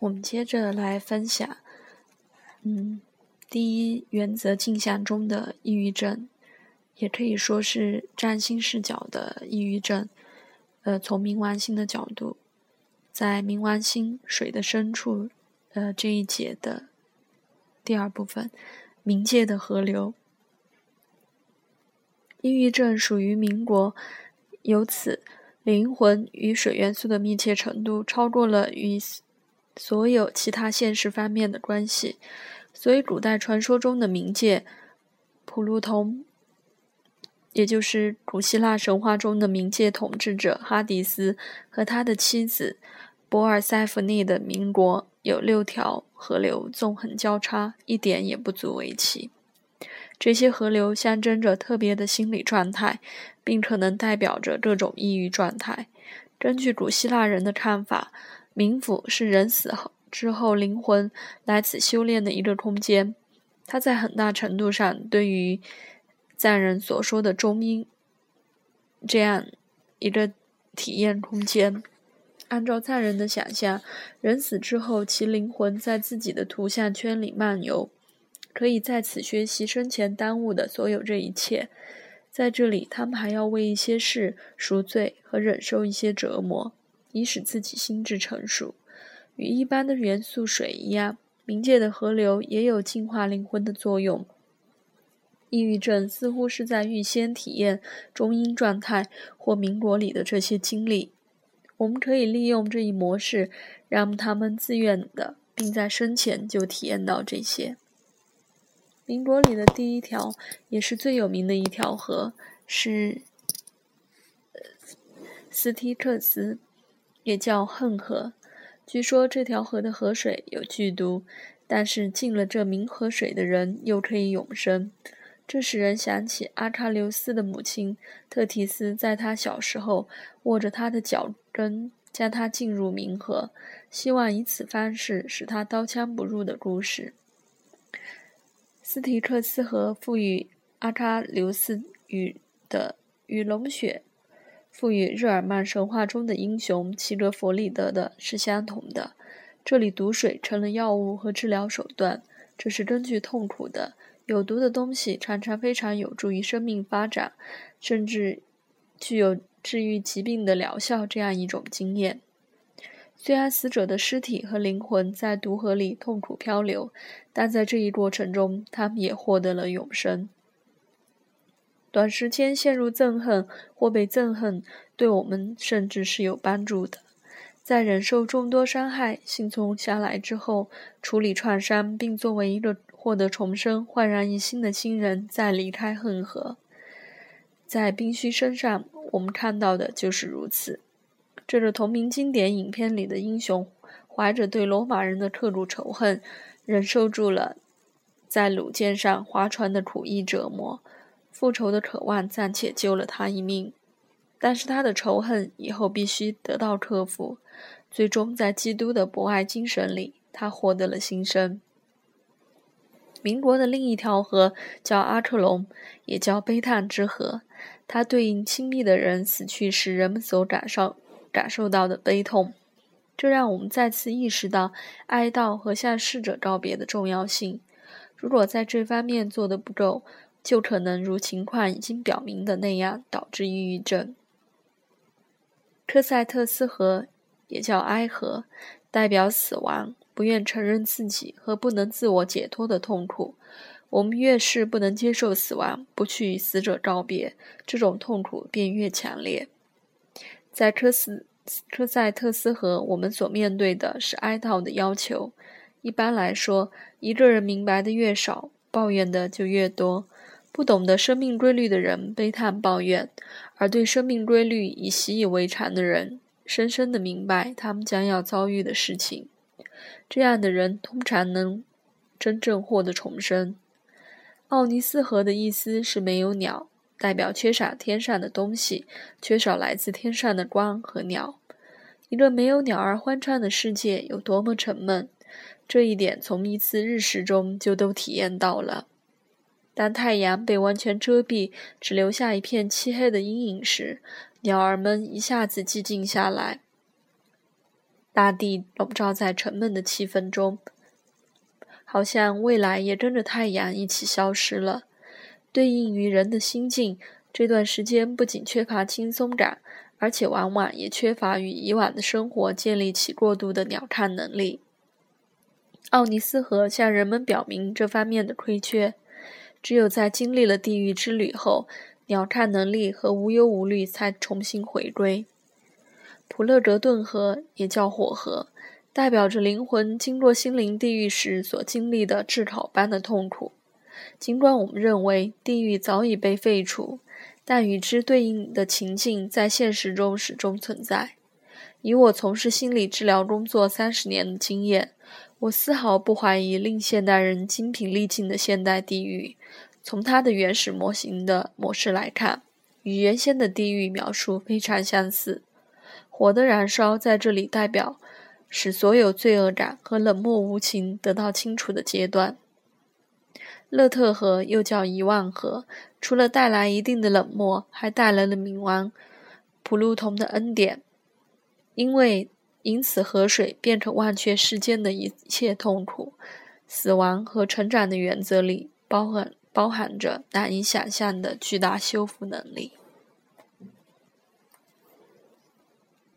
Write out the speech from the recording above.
我们接着来分享，嗯，第一原则镜像中的抑郁症，也可以说是占星视角的抑郁症。呃，从冥王星的角度，在冥王星水的深处，呃，这一节的第二部分，冥界的河流。抑郁症属于民国，由此灵魂与水元素的密切程度超过了与所有其他现实方面的关系，所以古代传说中的冥界普鲁通，也就是古希腊神话中的冥界统治者哈迪斯和他的妻子博尔塞弗涅的民国，有六条河流纵横交叉，一点也不足为奇。这些河流象征着特别的心理状态，并可能代表着各种抑郁状态。根据古希腊人的看法，冥府是人死后之后灵魂来此修炼的一个空间。它在很大程度上对于赞人所说的中阴这样一个体验空间。按照赞人的想象，人死之后，其灵魂在自己的图像圈里漫游。可以在此学习生前耽误的所有这一切，在这里，他们还要为一些事赎罪和忍受一些折磨，以使自己心智成熟。与一般的元素水一样，冥界的河流也有净化灵魂的作用。抑郁症似乎是在预先体验中阴状态或民国里的这些经历。我们可以利用这一模式，让他们自愿的，并在生前就体验到这些。民国里的第一条，也是最有名的一条河，是斯提克斯，也叫恨河。据说这条河的河水有剧毒，但是进了这冥河水的人又可以永生。这使人想起阿喀琉斯的母亲特提斯，在他小时候握着他的脚跟，将他进入冥河，希望以此方式使他刀枪不入的故事。斯提克斯河赋予阿喀琉斯与的与龙血赋予日耳曼神话中的英雄齐格弗里德的是相同的。这里毒水成了药物和治疗手段，这是根据痛苦的有毒的东西常常非常有助于生命发展，甚至具有治愈疾病的疗效这样一种经验。虽然死者的尸体和灵魂在毒河里痛苦漂流，但在这一过程中，他们也获得了永生。短时间陷入憎恨或被憎恨，对我们甚至是有帮助的。在忍受众多伤害、幸存下来之后，处理创伤，并作为一个获得重生、焕然一新的新人，再离开恨河。在冰须身上，我们看到的就是如此。这个同名经典影片里的英雄，怀着对罗马人的刻骨仇恨，忍受住了在鲁舰上划船的苦役折磨。复仇的渴望暂且救了他一命，但是他的仇恨以后必须得到克服。最终，在基督的博爱精神里，他获得了新生。民国的另一条河叫阿克隆，也叫悲叹之河，它对应亲密的人死去时人们所感受。感受到的悲痛，这让我们再次意识到哀悼和向逝者告别的重要性。如果在这方面做得不够，就可能如情况已经表明的那样导致抑郁症。科塞特斯河也叫哀河，代表死亡，不愿承认自己和不能自我解脱的痛苦。我们越是不能接受死亡，不去与死者告别，这种痛苦便越强烈。在科斯科塞特斯河，我们所面对的是哀悼的要求。一般来说，一个人明白的越少，抱怨的就越多。不懂得生命规律的人悲叹抱怨，而对生命规律已习以为常的人，深深的明白他们将要遭遇的事情。这样的人通常能真正获得重生。奥尼斯河的意思是没有鸟。代表缺少天上的东西，缺少来自天上的光和鸟。一个没有鸟儿欢唱的世界有多么沉闷，这一点从一次日食中就都体验到了。当太阳被完全遮蔽，只留下一片漆黑的阴影时，鸟儿们一下子寂静下来。大地笼罩在沉闷的气氛中，好像未来也跟着太阳一起消失了。对应于人的心境，这段时间不仅缺乏轻松感，而且往往也缺乏与以往的生活建立起过度的鸟瞰能力。奥尼斯河向人们表明这方面的亏缺，只有在经历了地狱之旅后，鸟瞰能力和无忧无虑才重新回归。普勒格顿河也叫火河，代表着灵魂经过心灵地狱时所经历的炙烤般的痛苦。尽管我们认为地狱早已被废除，但与之对应的情境在现实中始终存在。以我从事心理治疗工作三十年的经验，我丝毫不怀疑令现代人精疲力尽的现代地狱。从它的原始模型的模式来看，与原先的地狱描述非常相似。火的燃烧在这里代表使所有罪恶感和冷漠无情得到清除的阶段。勒特河又叫遗忘河，除了带来一定的冷漠，还带来了冥王普鲁同的恩典，因为因此河水便可忘却世间的一切痛苦。死亡和成长的原则里包含包含着难以想象的巨大修复能力。